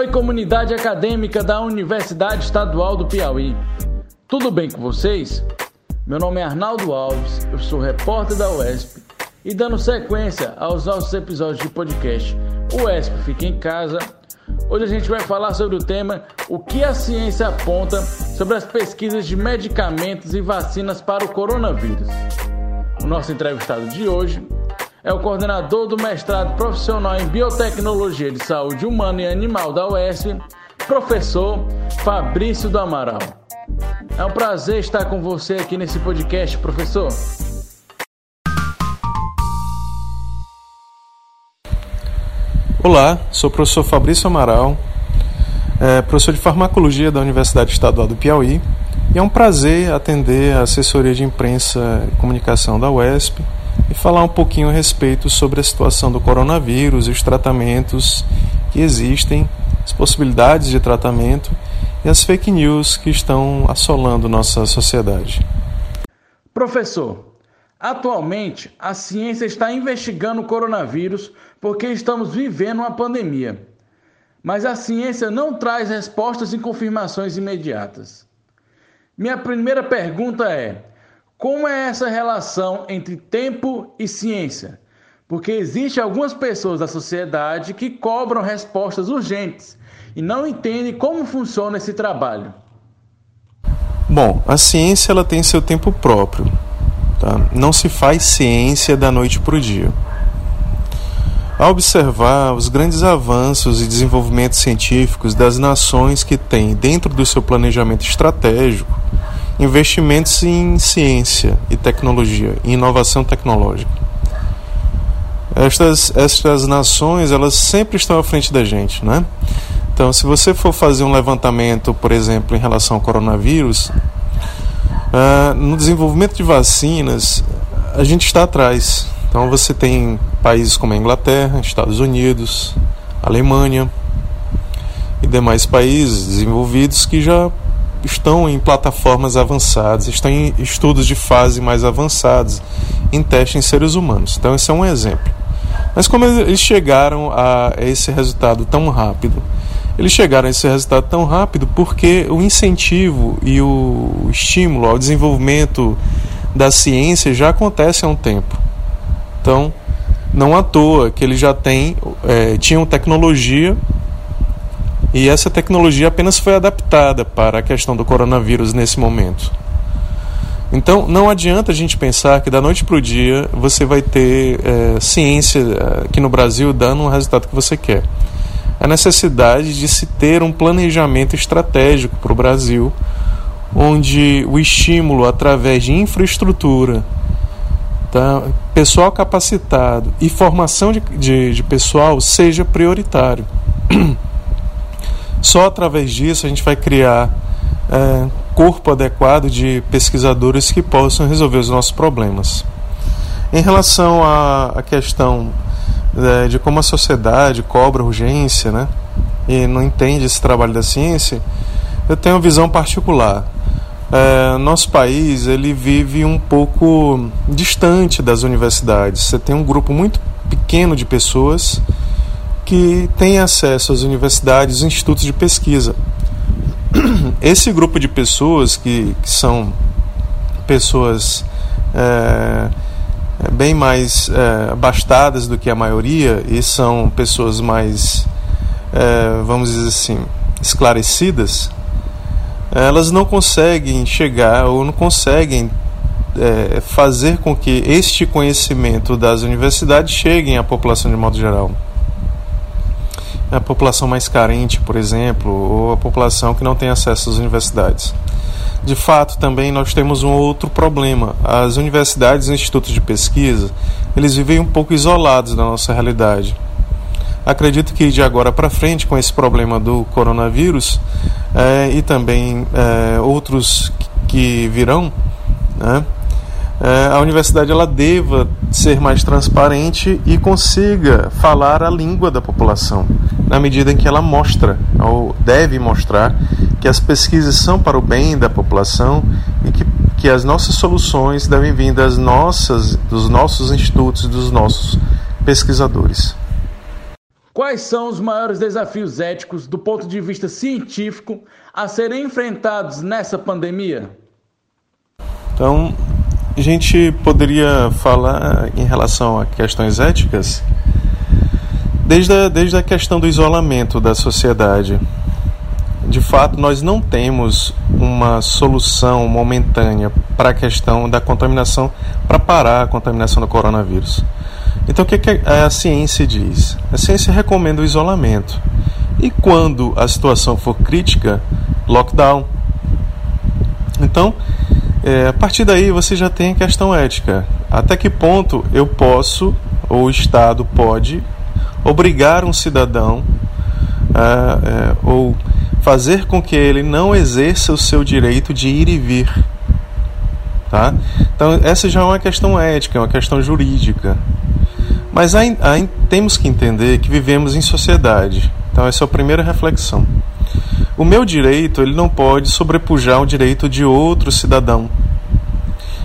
Oi, comunidade acadêmica da Universidade Estadual do Piauí. Tudo bem com vocês? Meu nome é Arnaldo Alves, eu sou repórter da UESP e dando sequência aos nossos episódios de podcast UESP Fica em Casa. Hoje a gente vai falar sobre o tema O que a ciência aponta sobre as pesquisas de medicamentos e vacinas para o coronavírus. O nosso entrevistado de hoje é o coordenador do mestrado profissional em Biotecnologia de Saúde Humana e Animal da UESP, professor Fabrício do Amaral. É um prazer estar com você aqui nesse podcast, professor. Olá, sou o professor Fabrício Amaral, é, professor de farmacologia da Universidade Estadual do Piauí, e é um prazer atender a assessoria de imprensa e comunicação da UESP e falar um pouquinho a respeito sobre a situação do coronavírus e os tratamentos que existem, as possibilidades de tratamento e as fake news que estão assolando nossa sociedade. Professor, atualmente a ciência está investigando o coronavírus porque estamos vivendo uma pandemia. Mas a ciência não traz respostas e confirmações imediatas. Minha primeira pergunta é: como é essa relação entre tempo e ciência? Porque existem algumas pessoas da sociedade que cobram respostas urgentes e não entendem como funciona esse trabalho. Bom, a ciência ela tem seu tempo próprio. Tá? Não se faz ciência da noite para o dia. Ao observar os grandes avanços e desenvolvimentos científicos das nações que têm dentro do seu planejamento estratégico investimentos em ciência e tecnologia, em inovação tecnológica. Estas, estas nações, elas sempre estão à frente da gente, né? Então, se você for fazer um levantamento, por exemplo, em relação ao coronavírus, uh, no desenvolvimento de vacinas, a gente está atrás. Então, você tem países como a Inglaterra, Estados Unidos, Alemanha e demais países desenvolvidos que já estão em plataformas avançadas, estão em estudos de fase mais avançados, em testes em seres humanos. Então, esse é um exemplo. Mas como eles chegaram a esse resultado tão rápido? Eles chegaram a esse resultado tão rápido porque o incentivo e o estímulo ao desenvolvimento da ciência já acontece há um tempo. Então, não à toa que eles já têm, é, tinham tecnologia e essa tecnologia apenas foi adaptada para a questão do coronavírus nesse momento. Então, não adianta a gente pensar que da noite para o dia você vai ter é, ciência é, aqui no Brasil dando o resultado que você quer. A necessidade de se ter um planejamento estratégico para o Brasil, onde o estímulo através de infraestrutura, tá, pessoal capacitado e formação de, de, de pessoal seja prioritário. Só através disso a gente vai criar é, corpo adequado de pesquisadores que possam resolver os nossos problemas. Em relação à, questão é, de como a sociedade cobra urgência né, e não entende esse trabalho da ciência, eu tenho uma visão particular. É, nosso país ele vive um pouco distante das universidades. Você tem um grupo muito pequeno de pessoas que têm acesso às universidades e institutos de pesquisa. Esse grupo de pessoas, que, que são pessoas é, bem mais é, abastadas do que a maioria e são pessoas mais, é, vamos dizer assim, esclarecidas, elas não conseguem chegar ou não conseguem é, fazer com que este conhecimento das universidades chegue à população de modo geral a população mais carente, por exemplo, ou a população que não tem acesso às universidades. De fato, também nós temos um outro problema. As universidades e institutos de pesquisa, eles vivem um pouco isolados da nossa realidade. Acredito que de agora para frente, com esse problema do coronavírus é, e também é, outros que virão, né, a universidade ela deva ser mais transparente e consiga falar a língua da população, na medida em que ela mostra, ou deve mostrar, que as pesquisas são para o bem da população e que, que as nossas soluções devem vir das nossas, dos nossos institutos, dos nossos pesquisadores. quais são os maiores desafios éticos do ponto de vista científico a serem enfrentados nessa pandemia? Então, a gente poderia falar em relação a questões éticas desde a, desde a questão do isolamento da sociedade. De fato, nós não temos uma solução momentânea para a questão da contaminação, para parar a contaminação do coronavírus. Então, o que, que a ciência diz? A ciência recomenda o isolamento. E quando a situação for crítica, lockdown. Então, é, a partir daí você já tem a questão ética. Até que ponto eu posso, ou o Estado pode, obrigar um cidadão é, ou fazer com que ele não exerça o seu direito de ir e vir. Tá? Então, essa já é uma questão ética, é uma questão jurídica. Mas aí, aí, temos que entender que vivemos em sociedade. Então, essa é a primeira reflexão. O meu direito ele não pode sobrepujar o direito de outro cidadão.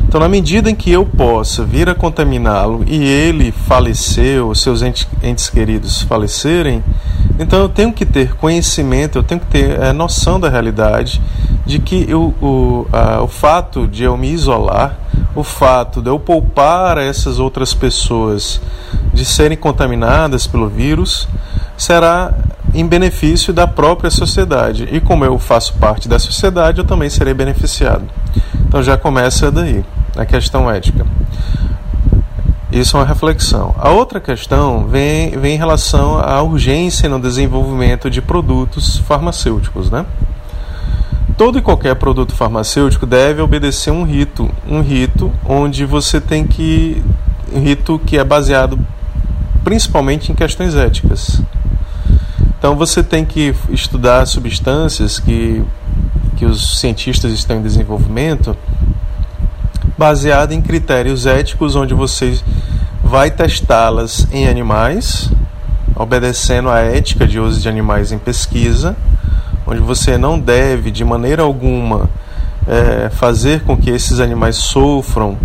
Então, na medida em que eu possa vir a contaminá-lo e ele falecer, ou seus entes, queridos falecerem, então eu tenho que ter conhecimento, eu tenho que ter é, noção da realidade de que eu, o, a, o fato de eu me isolar, o fato de eu poupar essas outras pessoas de serem contaminadas pelo vírus, será em benefício da própria sociedade. E como eu faço parte da sociedade, eu também serei beneficiado. Então já começa daí, a questão ética. Isso é uma reflexão. A outra questão vem, vem em relação à urgência no desenvolvimento de produtos farmacêuticos. Né? Todo e qualquer produto farmacêutico deve obedecer um rito, um rito onde você tem que. um rito que é baseado principalmente em questões éticas. Então você tem que estudar substâncias que, que os cientistas estão em desenvolvimento baseado em critérios éticos onde você vai testá-las em animais, obedecendo à ética de uso de animais em pesquisa, onde você não deve de maneira alguma é, fazer com que esses animais sofram,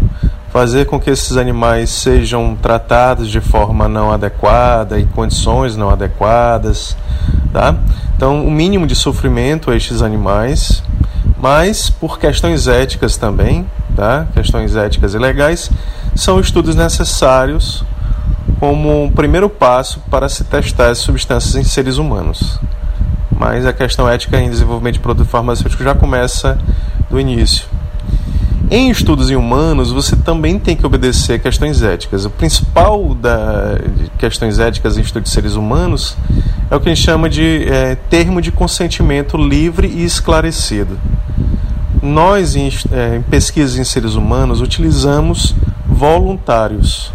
fazer com que esses animais sejam tratados de forma não adequada e condições não adequadas, tá? Então, o mínimo de sofrimento a estes animais, mas por questões éticas também, tá? Questões éticas e legais são estudos necessários como um primeiro passo para se testar as substâncias em seres humanos. Mas a questão ética em desenvolvimento de produto farmacêutico já começa do início. Em estudos em humanos, você também tem que obedecer questões éticas. O principal da questões éticas em estudos de seres humanos é o que a gente chama de é, termo de consentimento livre e esclarecido. Nós, em, é, em pesquisas em seres humanos, utilizamos voluntários.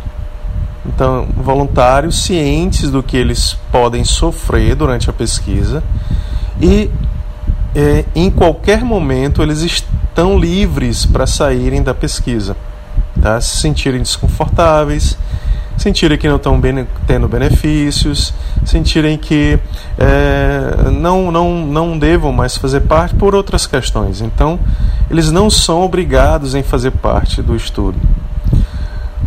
Então, voluntários cientes do que eles podem sofrer durante a pesquisa e é, em qualquer momento eles estão livres para saírem da pesquisa, tá? se sentirem desconfortáveis, sentirem que não estão tendo benefícios, sentirem que é, não, não, não devam mais fazer parte por outras questões. Então, eles não são obrigados em fazer parte do estudo.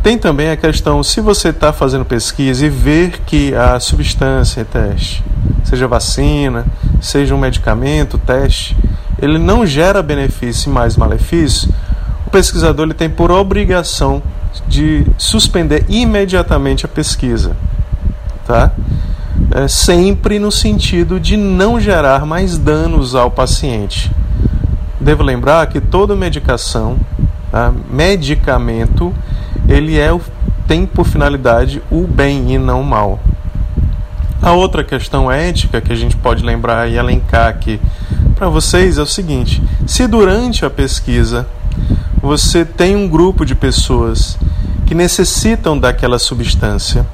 Tem também a questão, se você está fazendo pesquisa e ver que a substância teste, seja vacina, seja um medicamento, teste, ele não gera benefício e mais malefício, o pesquisador ele tem por obrigação de suspender imediatamente a pesquisa, tá? É, sempre no sentido de não gerar mais danos ao paciente. Devo lembrar que toda medicação, tá? medicamento, ele é tem por finalidade o bem e não o mal. A outra questão ética que a gente pode lembrar e elencar aqui para vocês é o seguinte: se durante a pesquisa você tem um grupo de pessoas que necessitam daquela substância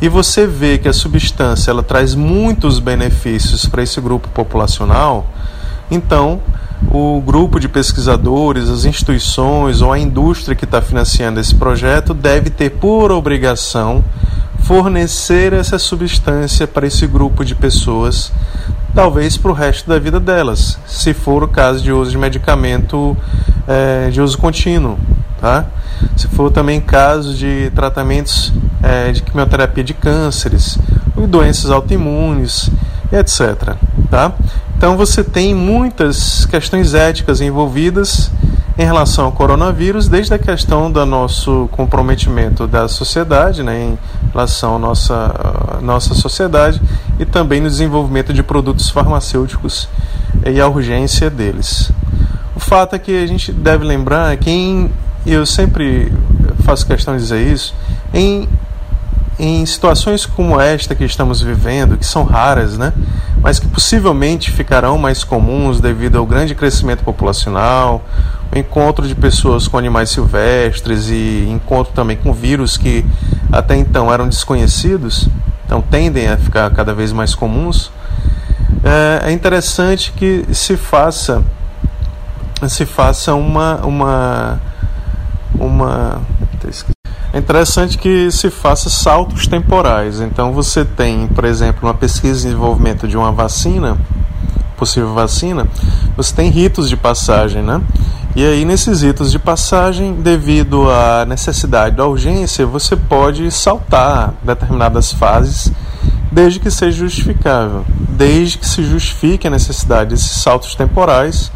e você vê que a substância ela traz muitos benefícios para esse grupo populacional, então o grupo de pesquisadores, as instituições ou a indústria que está financiando esse projeto deve ter por obrigação fornecer essa substância para esse grupo de pessoas, talvez para o resto da vida delas, se for o caso de uso de medicamento é, de uso contínuo. Tá? Se for também caso de tratamentos é, de quimioterapia de cânceres doenças autoimunes, etc. Tá? Então você tem muitas questões éticas envolvidas em relação ao coronavírus, desde a questão do nosso comprometimento da sociedade, né, em relação à nossa, nossa sociedade, e também no desenvolvimento de produtos farmacêuticos e a urgência deles. O fato é que a gente deve lembrar que, em, eu sempre faço questão de dizer isso, em em situações como esta que estamos vivendo, que são raras, né, mas que possivelmente ficarão mais comuns devido ao grande crescimento populacional, o encontro de pessoas com animais silvestres e encontro também com vírus que até então eram desconhecidos, então tendem a ficar cada vez mais comuns. É, é interessante que se faça se faça uma uma uma é interessante que se faça saltos temporais. Então você tem, por exemplo, uma pesquisa de desenvolvimento de uma vacina, possível vacina, você tem ritos de passagem, né? E aí nesses ritos de passagem, devido à necessidade da urgência, você pode saltar determinadas fases desde que seja justificável, desde que se justifique a necessidade desses saltos temporais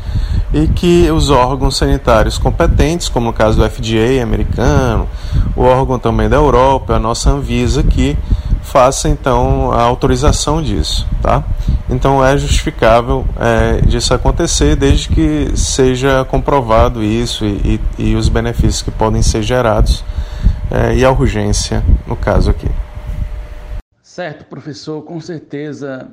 e que os órgãos sanitários competentes, como no caso do FDA americano, o órgão também da Europa, a nossa Anvisa, que faça então a autorização disso, tá? Então é justificável é, disso acontecer desde que seja comprovado isso e, e, e os benefícios que podem ser gerados é, e a urgência no caso aqui. Certo, professor, com certeza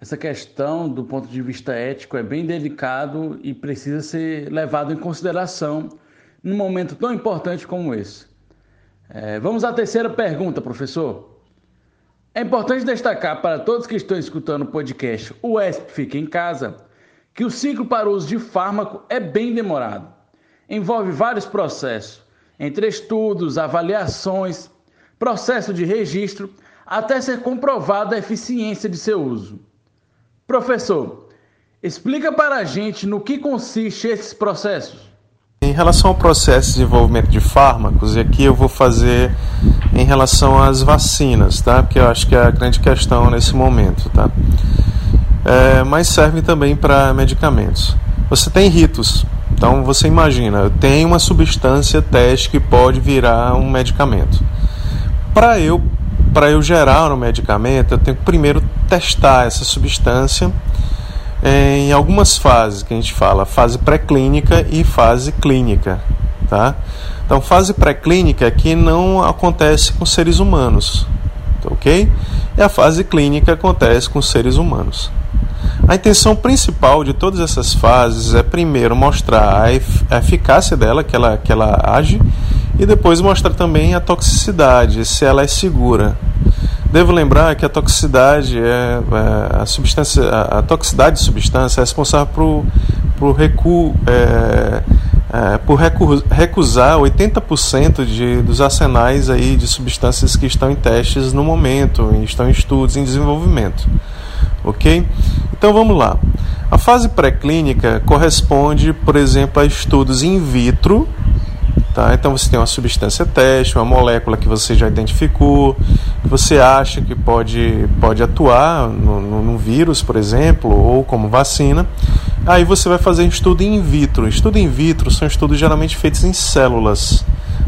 essa questão do ponto de vista ético é bem delicado e precisa ser levado em consideração num momento tão importante como esse. É, vamos à terceira pergunta, professor. É importante destacar para todos que estão escutando o podcast O ESP Fica em Casa que o ciclo para uso de fármaco é bem demorado. Envolve vários processos, entre estudos, avaliações, processo de registro, até ser comprovada a eficiência de seu uso. Professor, explica para a gente no que consiste esses processos. Em relação ao processo de desenvolvimento de fármacos, e aqui eu vou fazer em relação às vacinas, tá? Porque eu acho que é a grande questão nesse momento, tá? É, mas serve também para medicamentos. Você tem ritos. Então você imagina, tem uma substância teste que pode virar um medicamento. Para eu para eu gerar um medicamento, eu tenho que primeiro testar essa substância em algumas fases que a gente fala, fase pré-clínica e fase clínica, tá? Então, fase pré-clínica é que não acontece com seres humanos, ok? E a fase clínica acontece com seres humanos. A intenção principal de todas essas fases é primeiro mostrar a eficácia dela, que ela, que ela age, e depois mostrar também a toxicidade, se ela é segura. Devo lembrar que a toxicidade é, é a substância, a, a, toxicidade de substância é responsável por, por recuo, é, é, por recusar 80% de, dos arsenais aí de substâncias que estão em testes no momento, estão em estudos, em desenvolvimento. Ok? Então vamos lá. A fase pré-clínica corresponde, por exemplo, a estudos in vitro Tá? Então você tem uma substância teste, uma molécula que você já identificou, que você acha que pode, pode atuar no, vírus, por exemplo, ou como vacina. Aí você vai fazer estudo in vitro. Estudo in vitro são estudos geralmente feitos em células,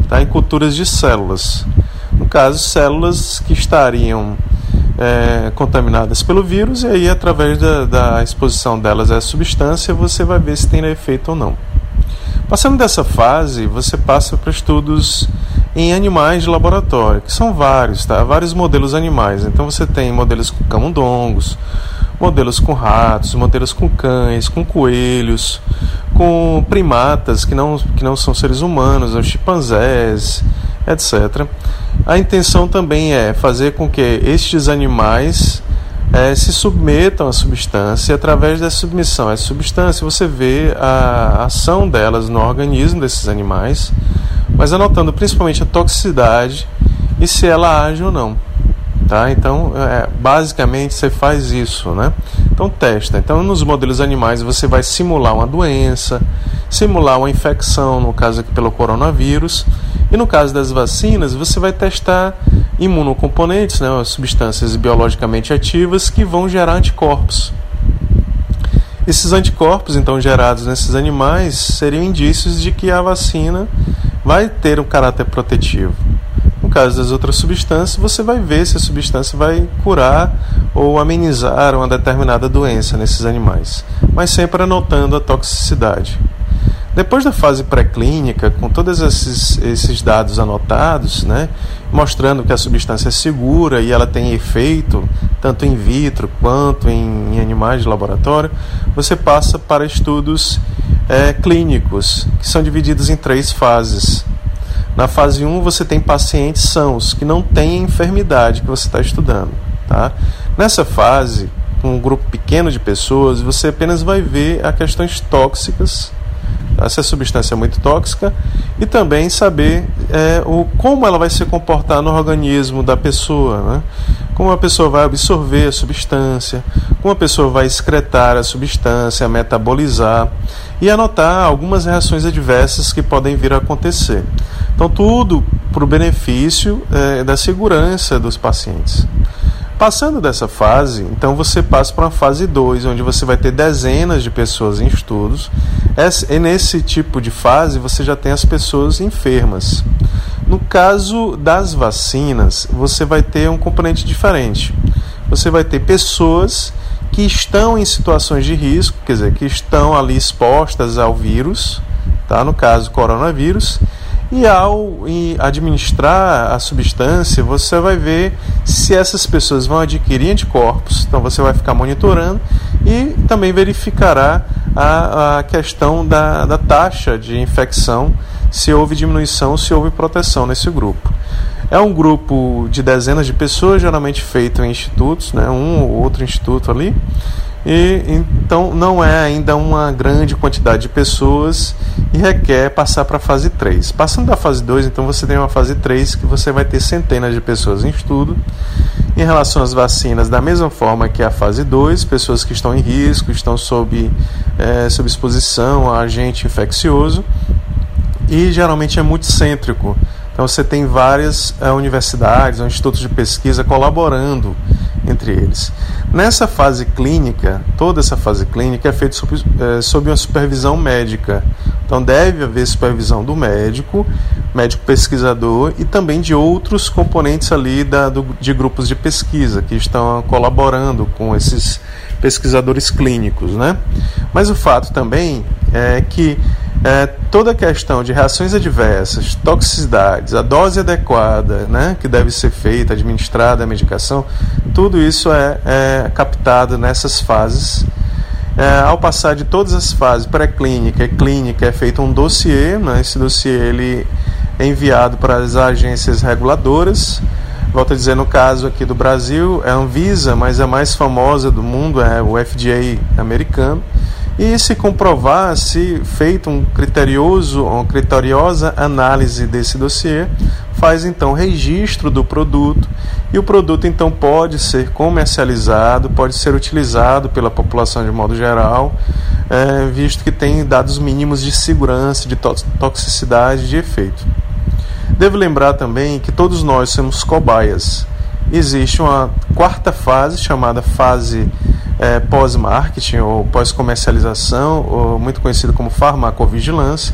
tá? em culturas de células. No caso, células que estariam é, contaminadas pelo vírus, e aí, através da, da exposição delas à substância, você vai ver se tem efeito ou não. Passando dessa fase, você passa para estudos em animais de laboratório, que são vários, tá? Vários modelos animais. Então você tem modelos com camundongos, modelos com ratos, modelos com cães, com coelhos, com primatas que não, que não são seres humanos, os chimpanzés, etc. A intenção também é fazer com que estes animais é, se submetam à substância e através da submissão essa substância você vê a ação delas no organismo desses animais, mas anotando principalmente a toxicidade e se ela age ou não. Tá? Então, é, basicamente você faz isso, né? Então testa. Então, nos modelos animais você vai simular uma doença, simular uma infecção, no caso aqui pelo coronavírus, e no caso das vacinas você vai testar imunocomponentes, né, substâncias biologicamente ativas que vão gerar anticorpos. Esses anticorpos, então, gerados nesses animais, seriam indícios de que a vacina vai ter um caráter protetivo. No caso das outras substâncias, você vai ver se a substância vai curar ou amenizar uma determinada doença nesses animais, mas sempre anotando a toxicidade. Depois da fase pré-clínica, com todos esses, esses dados anotados, né, mostrando que a substância é segura e ela tem efeito tanto in vitro quanto em, em animais de laboratório, você passa para estudos é, clínicos, que são divididos em três fases. Na fase 1, você tem pacientes sãos, que não têm enfermidade que você está estudando. Tá? Nessa fase, com um grupo pequeno de pessoas, você apenas vai ver as questões tóxicas essa substância é muito tóxica e também saber é, o, como ela vai se comportar no organismo da pessoa, né? como a pessoa vai absorver a substância, como a pessoa vai excretar a substância, metabolizar e anotar algumas reações adversas que podem vir a acontecer. Então, tudo para o benefício é, da segurança dos pacientes. Passando dessa fase, então você passa para uma fase 2, onde você vai ter dezenas de pessoas em estudos. E nesse tipo de fase você já tem as pessoas enfermas. No caso das vacinas, você vai ter um componente diferente. Você vai ter pessoas que estão em situações de risco, quer dizer, que estão ali expostas ao vírus, tá? no caso coronavírus, e ao administrar a substância, você vai ver se essas pessoas vão adquirir anticorpos, então você vai ficar monitorando e também verificará a, a questão da, da taxa de infecção, se houve diminuição, se houve proteção nesse grupo. É um grupo de dezenas de pessoas, geralmente feito em institutos, né, um ou outro instituto ali, e então não é ainda uma grande quantidade de pessoas e requer passar para a fase 3. Passando da fase 2, então você tem uma fase 3 que você vai ter centenas de pessoas em estudo. Em relação às vacinas, da mesma forma que a fase 2, pessoas que estão em risco, estão sob, é, sob exposição a agente infeccioso e geralmente é multicêntrico. Então você tem várias é, universidades institutos de pesquisa colaborando entre eles. Nessa fase clínica, toda essa fase clínica é feita sob, é, sob uma supervisão médica. Então deve haver supervisão do médico, médico pesquisador e também de outros componentes ali da, do, de grupos de pesquisa que estão colaborando com esses pesquisadores clínicos, né? Mas o fato também é que é, toda a questão de reações adversas, toxicidades, a dose adequada né, que deve ser feita, administrada a medicação, tudo isso é, é captado nessas fases. É, ao passar de todas as fases, pré-clínica e clínica, é feito um dossiê, né, esse dossiê ele é enviado para as agências reguladoras, volto a dizer, no caso aqui do Brasil, é a Anvisa, mas a mais famosa do mundo é o FDA americano e se comprovar se feito um criterioso, uma criteriosa análise desse dossiê, faz então registro do produto e o produto então pode ser comercializado, pode ser utilizado pela população de modo geral, é, visto que tem dados mínimos de segurança, de toxicidade, de efeito. Devo lembrar também que todos nós somos cobaias. Existe uma quarta fase chamada fase é, pós-marketing ou pós-comercialização, muito conhecido como farmacovigilância.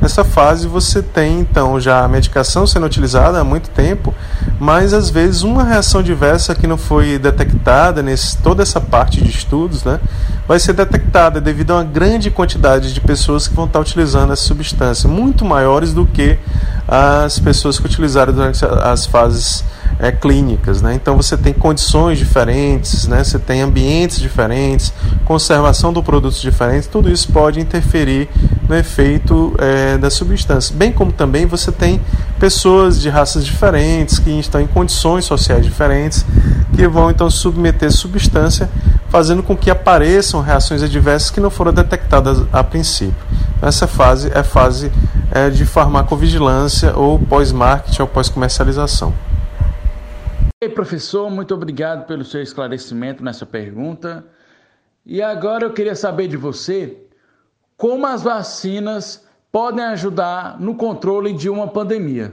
Nessa fase você tem então já a medicação sendo utilizada há muito tempo, mas às vezes uma reação diversa que não foi detectada nesse toda essa parte de estudos, né, vai ser detectada devido a uma grande quantidade de pessoas que vão estar utilizando essa substância, muito maiores do que as pessoas que utilizaram durante as fases é, clínicas. Né? Então você tem condições diferentes, né? você tem ambientes diferentes, conservação do produtos diferentes, tudo isso pode interferir no efeito é, da substância. Bem como também você tem pessoas de raças diferentes, que estão em condições sociais diferentes, que vão então submeter substância, fazendo com que apareçam reações adversas que não foram detectadas a princípio. Essa fase é fase é, de farmacovigilância ou pós-marketing ou pós-comercialização. Ei, professor, muito obrigado pelo seu esclarecimento nessa pergunta. E agora eu queria saber de você como as vacinas podem ajudar no controle de uma pandemia.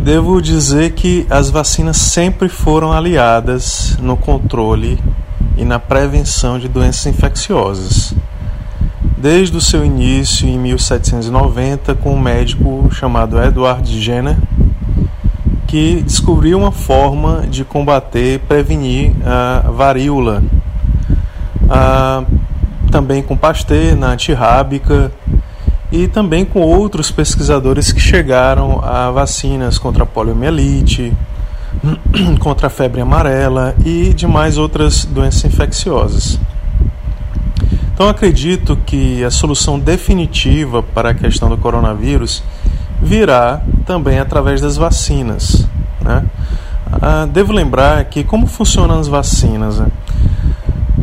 devo dizer que as vacinas sempre foram aliadas no controle e na prevenção de doenças infecciosas. Desde o seu início em 1790, com um médico chamado Edward Jenner, que descobriu uma forma de combater prevenir a varíola. Ah, também com Pasteur na antirrábica e também com outros pesquisadores que chegaram a vacinas contra a poliomielite, contra a febre amarela e demais outras doenças infecciosas. Então acredito que a solução definitiva para a questão do coronavírus virá também através das vacinas. Né? Ah, devo lembrar que como funcionam as vacinas? Né?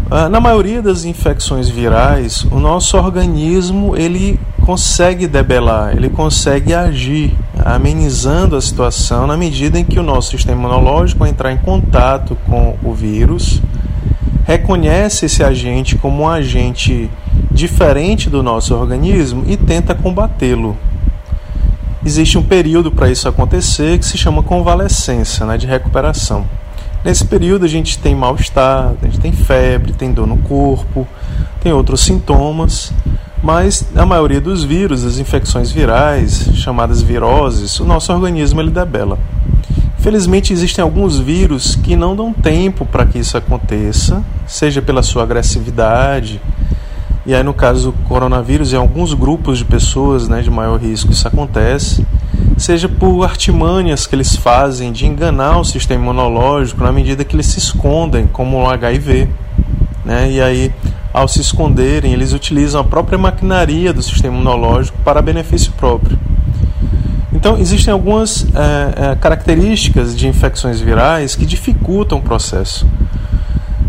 Ah, na maioria das infecções virais, o nosso organismo ele consegue debelar, ele consegue agir, amenizando a situação na medida em que o nosso sistema imunológico entrar em contato com o vírus, reconhece esse agente como um agente diferente do nosso organismo e tenta combatê-lo. Existe um período para isso acontecer que se chama convalescência, né, de recuperação. Nesse período a gente tem mal-estar, a gente tem febre, tem dor no corpo, tem outros sintomas, mas a maioria dos vírus, as infecções virais, chamadas viroses, o nosso organismo ele debela. Felizmente existem alguns vírus que não dão tempo para que isso aconteça, seja pela sua agressividade, e aí no caso do coronavírus, em alguns grupos de pessoas né, de maior risco isso acontece, seja por artimanhas que eles fazem de enganar o sistema imunológico na medida que eles se escondem, como o HIV. Né? E aí, ao se esconderem, eles utilizam a própria maquinaria do sistema imunológico para benefício próprio. Então, existem algumas é, características de infecções virais que dificultam o processo.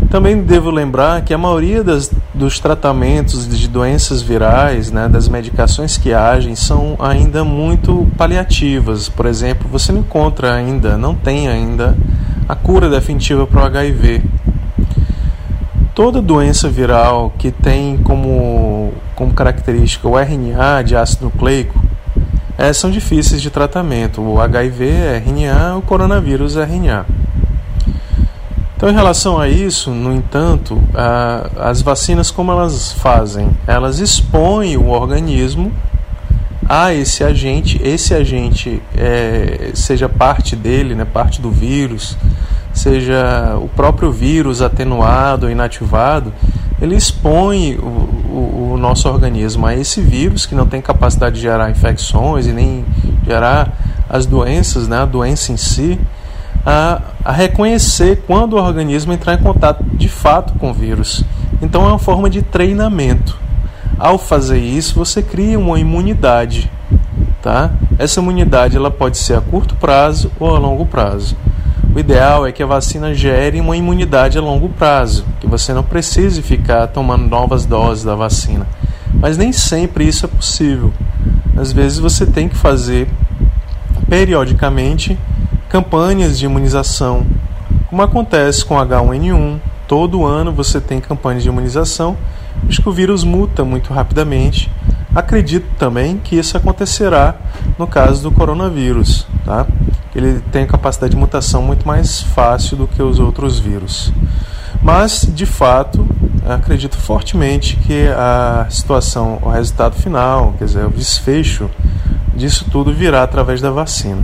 Também devo lembrar que a maioria das, dos tratamentos de doenças virais, né, das medicações que agem, são ainda muito paliativas. Por exemplo, você não encontra ainda, não tem ainda a cura definitiva para o HIV. Toda doença viral que tem como, como característica o RNA de ácido nucleico é, são difíceis de tratamento. O HIV é RNA, o coronavírus é RNA. Então, em relação a isso, no entanto, a, as vacinas, como elas fazem? Elas expõem o organismo a esse agente, esse agente, é, seja parte dele, né, parte do vírus, seja o próprio vírus atenuado ou inativado, ele expõe o, o, o, nosso organismo a esse vírus que não tem capacidade de gerar infecções e nem gerar as doenças, né, a doença em si a, a reconhecer quando o organismo entrar em contato de fato com o vírus. Então é uma forma de treinamento. Ao fazer isso, você cria uma imunidade, tá? Essa imunidade ela pode ser a curto prazo ou a longo prazo. O ideal é que a vacina gere uma imunidade a longo prazo, que você não precise ficar tomando novas doses da vacina. Mas nem sempre isso é possível. Às vezes você tem que fazer periodicamente campanhas de imunização, como acontece com H1N1. Todo ano você tem campanhas de imunização, visto que o vírus muta muito rapidamente. Acredito também que isso acontecerá no caso do coronavírus, tá? Ele tem capacidade de mutação muito mais fácil do que os outros vírus. Mas, de fato, acredito fortemente que a situação, o resultado final, quer dizer, o desfecho disso tudo virá através da vacina.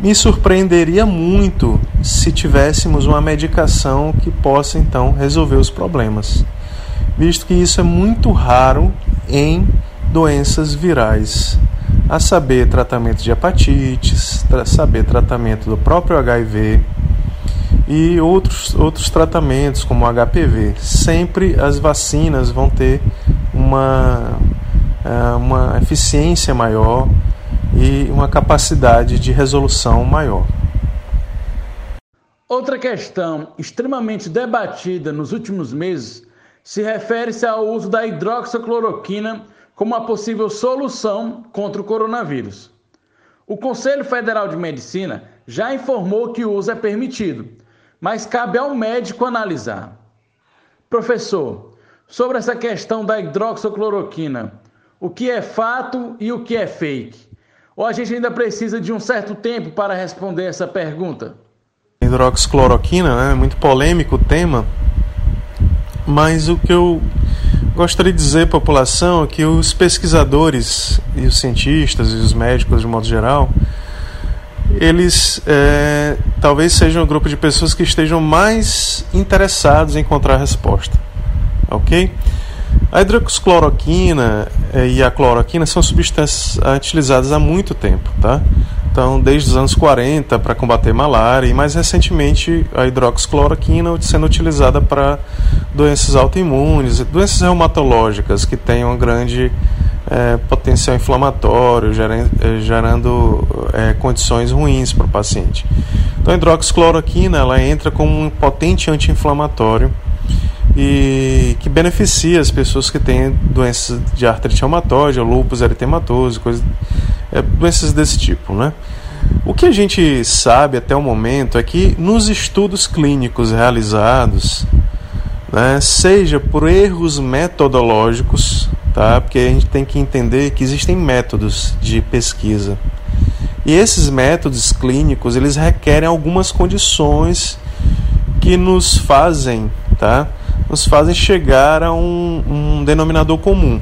Me surpreenderia muito se tivéssemos uma medicação que possa então resolver os problemas, visto que isso é muito raro em doenças virais, a saber, tratamento de hepatites, tra saber tratamento do próprio HIV e outros, outros tratamentos como HPV. Sempre as vacinas vão ter uma, eh, uma eficiência maior e uma capacidade de resolução maior. Outra questão extremamente debatida nos últimos meses se refere-se ao uso da hidroxicloroquina como uma possível solução contra o coronavírus. O Conselho Federal de Medicina já informou que o uso é permitido, mas cabe ao médico analisar. Professor, sobre essa questão da hidroxicloroquina, o que é fato e o que é fake? Ou a gente ainda precisa de um certo tempo para responder essa pergunta? Hidroxicloroquina, né? Muito polêmico o tema, mas o que eu gostaria de dizer população é que os pesquisadores e os cientistas e os médicos de modo geral eles é, talvez sejam o grupo de pessoas que estejam mais interessados em encontrar a resposta, ok? A hidroxicloroquina eh, e a cloroquina são substâncias utilizadas há muito tempo, tá? Então, desde os anos 40 para combater malária e mais recentemente a hidroxicloroquina sendo utilizada para doenças autoimunes, doenças reumatológicas que têm um grande é, potencial inflamatório, gerando, gerando é, condições ruins para o paciente. Então, a hidroxicloroquina ela entra como um potente anti-inflamatório e que beneficia as pessoas que têm doenças de artrite reumatoide, lúpus eritematoso, coisas, é, doenças desse tipo, né? O que a gente sabe até o momento é que nos estudos clínicos realizados, né, seja por erros metodológicos, tá? Porque a gente tem que entender que existem métodos de pesquisa. E esses métodos clínicos, eles requerem algumas condições que nos fazem, tá? Nos fazem chegar a um, um denominador comum.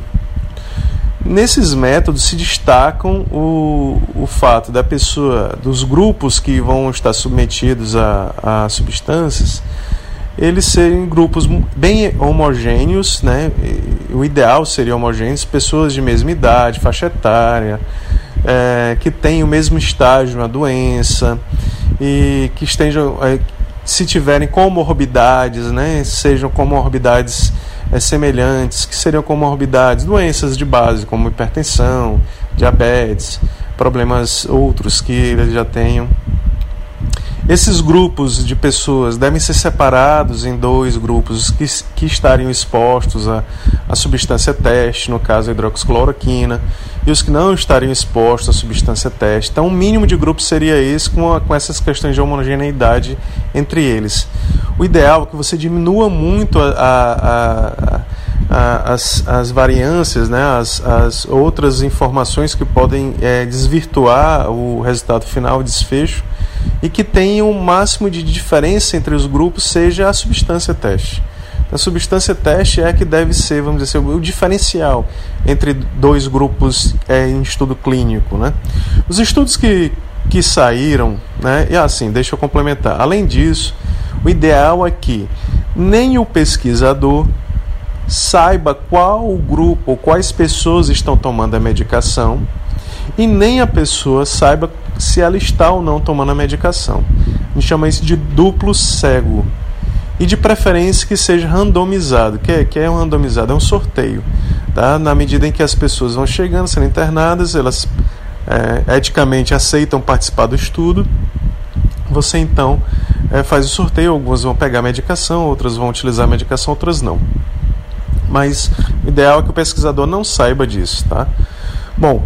Nesses métodos se destacam o, o fato da pessoa, dos grupos que vão estar submetidos a, a substâncias, eles serem grupos bem homogêneos, né? o ideal seria homogêneos, pessoas de mesma idade, faixa etária, é, que têm o mesmo estágio na doença e que estejam, é, se tiverem comorbidades, né, sejam comorbidades é, semelhantes, que seriam comorbidades, doenças de base, como hipertensão, diabetes, problemas outros que eles já tenham. Esses grupos de pessoas devem ser separados em dois grupos que, que estariam expostos à, à substância teste, no caso a hidroxicloroquina, e os que não estariam expostos à substância teste. Então, o mínimo de grupo seria esse, com, a, com essas questões de homogeneidade entre eles. O ideal é que você diminua muito a, a, a, as, as variâncias, né, as, as outras informações que podem é, desvirtuar o resultado final, o desfecho e que tenha o máximo de diferença entre os grupos seja a substância teste. A substância teste é a que deve ser, vamos dizer assim, o diferencial entre dois grupos é, em estudo clínico. Né? Os estudos que, que saíram, né, e assim, deixa eu complementar. Além disso, o ideal é que nem o pesquisador saiba qual o grupo quais pessoas estão tomando a medicação e nem a pessoa saiba se ela está ou não tomando a medicação. A gente chama isso de duplo cego. E de preferência que seja randomizado. O que é, que é um randomizado? É um sorteio. Tá? Na medida em que as pessoas vão chegando, sendo internadas, elas é, eticamente aceitam participar do estudo, você então é, faz o sorteio. Algumas vão pegar a medicação, outras vão utilizar a medicação, outras não. Mas o ideal é que o pesquisador não saiba disso. Tá? Bom,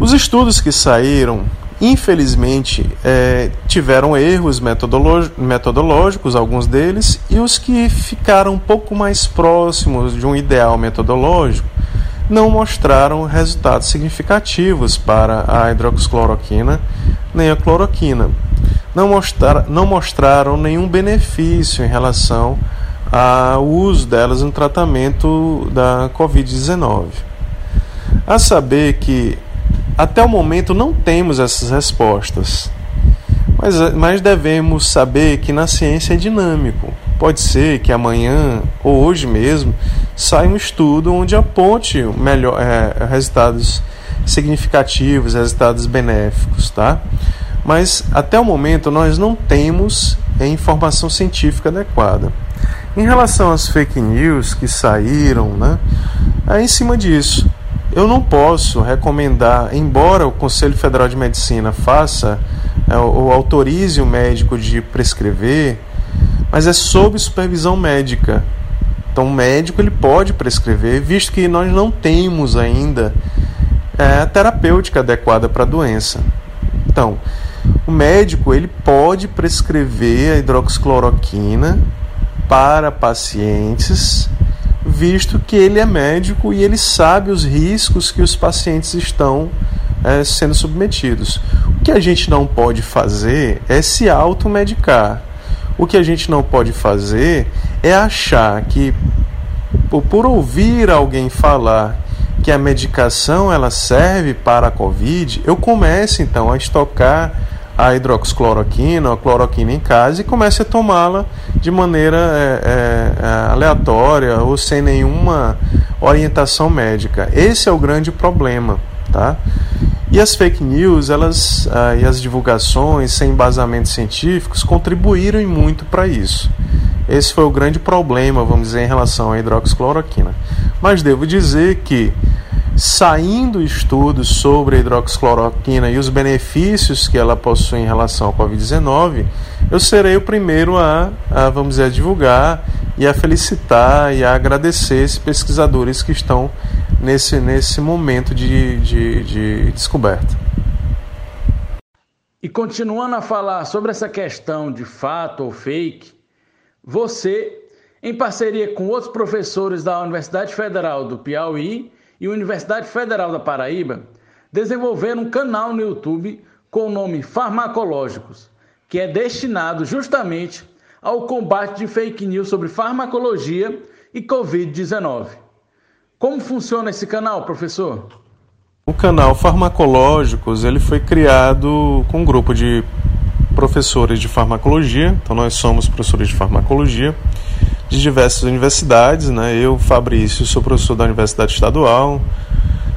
os estudos que saíram, infelizmente, é, tiveram erros metodológicos, alguns deles, e os que ficaram um pouco mais próximos de um ideal metodológico não mostraram resultados significativos para a hidroxicloroquina nem a cloroquina. Não, mostrar, não mostraram nenhum benefício em relação ao uso delas no tratamento da Covid-19. A saber que até o momento não temos essas respostas, mas, mas devemos saber que na ciência é dinâmico. Pode ser que amanhã ou hoje mesmo saia um estudo onde aponte melhor, é, resultados significativos, resultados benéficos, tá? Mas até o momento nós não temos informação científica adequada. Em relação às fake news que saíram, né, é em cima disso eu não posso recomendar, embora o Conselho Federal de Medicina faça é, ou autorize o médico de prescrever, mas é sob supervisão médica. Então, o médico ele pode prescrever, visto que nós não temos ainda é, a terapêutica adequada para a doença. Então, o médico ele pode prescrever a hidroxicloroquina para pacientes visto que ele é médico e ele sabe os riscos que os pacientes estão é, sendo submetidos. O que a gente não pode fazer é se automedicar. O que a gente não pode fazer é achar que por ouvir alguém falar que a medicação ela serve para a Covid, eu comece então a estocar a hidroxicloroquina a cloroquina em casa e comece a tomá-la de maneira é, é, é, aleatória ou sem nenhuma orientação médica. Esse é o grande problema, tá? E as fake news, elas ah, e as divulgações sem embasamentos científicos contribuíram muito para isso. Esse foi o grande problema, vamos dizer, em relação à hidroxicloroquina. Mas devo dizer que saindo estudos sobre a hidroxicloroquina e os benefícios que ela possui em relação ao Covid-19, eu serei o primeiro a, a, vamos dizer, a divulgar e a felicitar e a agradecer esses pesquisadores que estão nesse, nesse momento de, de, de descoberta. E continuando a falar sobre essa questão de fato ou fake, você, em parceria com outros professores da Universidade Federal do Piauí, e Universidade Federal da Paraíba desenvolveram um canal no YouTube com o nome Farmacológicos, que é destinado justamente ao combate de fake news sobre farmacologia e Covid-19. Como funciona esse canal, professor? O canal Farmacológicos ele foi criado com um grupo de professores de farmacologia, então nós somos professores de farmacologia de diversas universidades, né? Eu, Fabrício, sou professor da Universidade Estadual.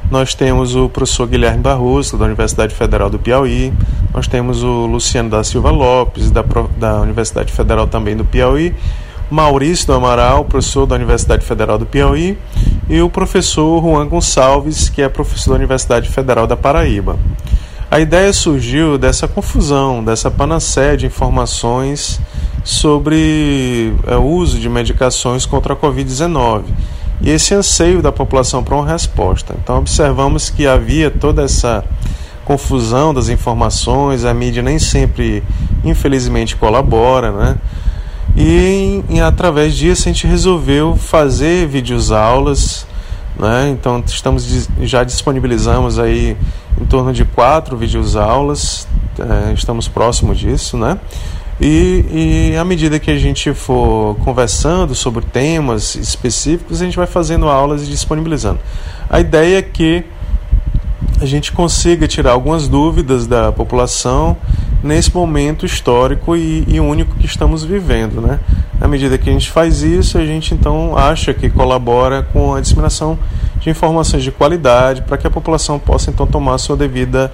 Nós temos o professor Guilherme Barroso, da Universidade Federal do Piauí. Nós temos o Luciano da Silva Lopes, da, da Universidade Federal também do Piauí. Maurício do Amaral, professor da Universidade Federal do Piauí. E o professor Juan Gonçalves, que é professor da Universidade Federal da Paraíba. A ideia surgiu dessa confusão, dessa panaceia de informações sobre é, o uso de medicações contra a Covid-19 e esse anseio da população para uma resposta. Então, observamos que havia toda essa confusão das informações, a mídia nem sempre, infelizmente, colabora, né? E, e através disso a gente resolveu fazer vídeos aulas, né? Então estamos já disponibilizamos aí em torno de quatro vídeos aulas, é, estamos próximos disso, né? E, e à medida que a gente for conversando sobre temas específicos, a gente vai fazendo aulas e disponibilizando. A ideia é que a gente consiga tirar algumas dúvidas da população nesse momento histórico e, e, único que estamos vivendo, né? À medida que a gente faz isso, a gente então acha que colabora com a disseminação de informações de qualidade para que a população possa então tomar a sua devida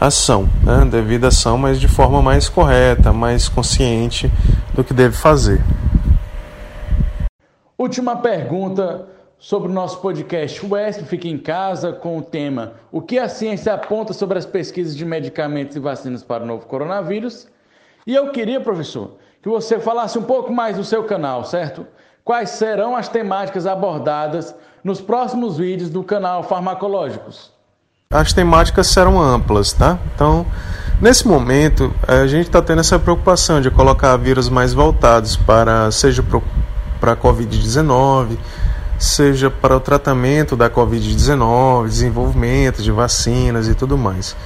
ação, né? devida ação, mas de forma mais correta, mais consciente do que deve fazer. Última pergunta sobre o nosso podcast. O ESP fica em casa com o tema O que a ciência aponta sobre as pesquisas de medicamentos e vacinas para o novo coronavírus. E eu queria, professor, que você falasse um pouco mais do seu canal, certo? Quais serão as temáticas abordadas nos próximos vídeos do canal Farmacológicos? as temáticas serão amplas, tá? Então, nesse momento, a gente está tendo essa preocupação de colocar vírus mais voltados para, seja para a Covid-19, seja para o tratamento da Covid-19, desenvolvimento de vacinas e tudo mais.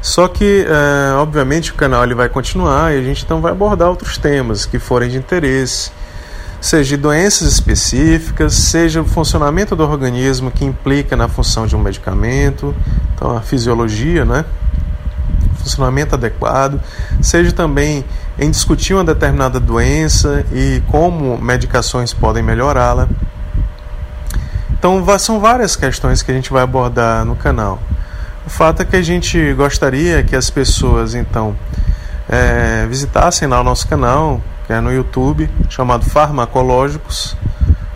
Só que, é, obviamente, o canal ele vai continuar e a gente então vai abordar outros temas que forem de interesse seja de doenças específicas, seja o funcionamento do organismo que implica na função de um medicamento, então a fisiologia, né? funcionamento adequado, seja também em discutir uma determinada doença e como medicações podem melhorá-la. Então, são várias questões que a gente vai abordar no canal. O fato é que a gente gostaria que as pessoas, então, é, visitassem lá o nosso canal, que é no YouTube, chamado Farmacológicos,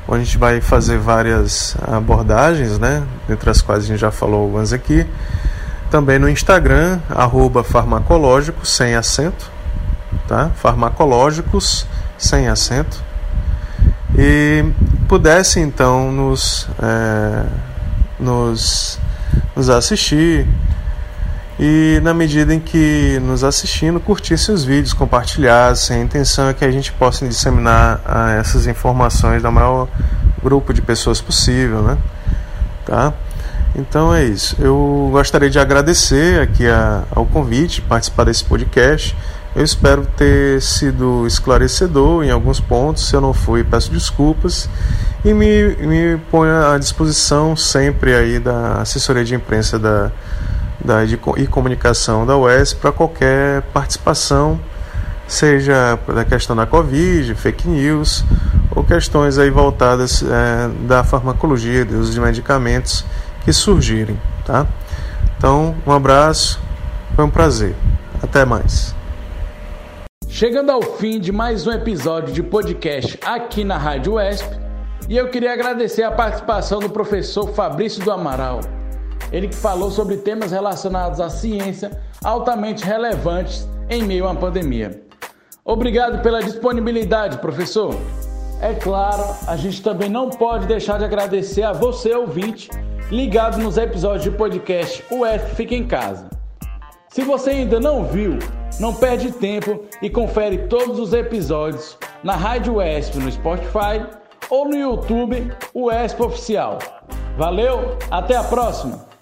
onde a gente vai fazer várias abordagens, né, entre as quais a gente já falou algumas aqui. Também no Instagram, arroba farmacológicos, sem acento, tá? Farmacológicos, sem acento. E pudesse então nos, é, nos, nos assistir, e na medida em que nos assistindo, curtissem os vídeos, compartilhassem. A intenção é que a gente possa disseminar ah, essas informações da maior grupo de pessoas possível, né? Tá? Então é isso. Eu gostaria de agradecer aqui a, ao convite, participar desse podcast. Eu espero ter sido esclarecedor em alguns pontos. Se eu não fui, peço desculpas e me, me ponho à disposição sempre aí da assessoria de imprensa da, da de, e comunicação da UES para qualquer participação, seja da questão da Covid, fake news ou questões aí voltadas é, da farmacologia, dos de medicamentos que surgirem, tá? Então, um abraço, foi um prazer. Até mais. Chegando ao fim de mais um episódio de podcast aqui na Rádio ESP, e eu queria agradecer a participação do professor Fabrício do Amaral. Ele que falou sobre temas relacionados à ciência altamente relevantes em meio à pandemia. Obrigado pela disponibilidade, professor. É claro, a gente também não pode deixar de agradecer a você, ouvinte, ligado nos episódios de podcast O F Fica em Casa. Se você ainda não viu, não perde tempo e confere todos os episódios na Rádio ESP no Spotify ou no YouTube, o ESP Oficial. Valeu, até a próxima!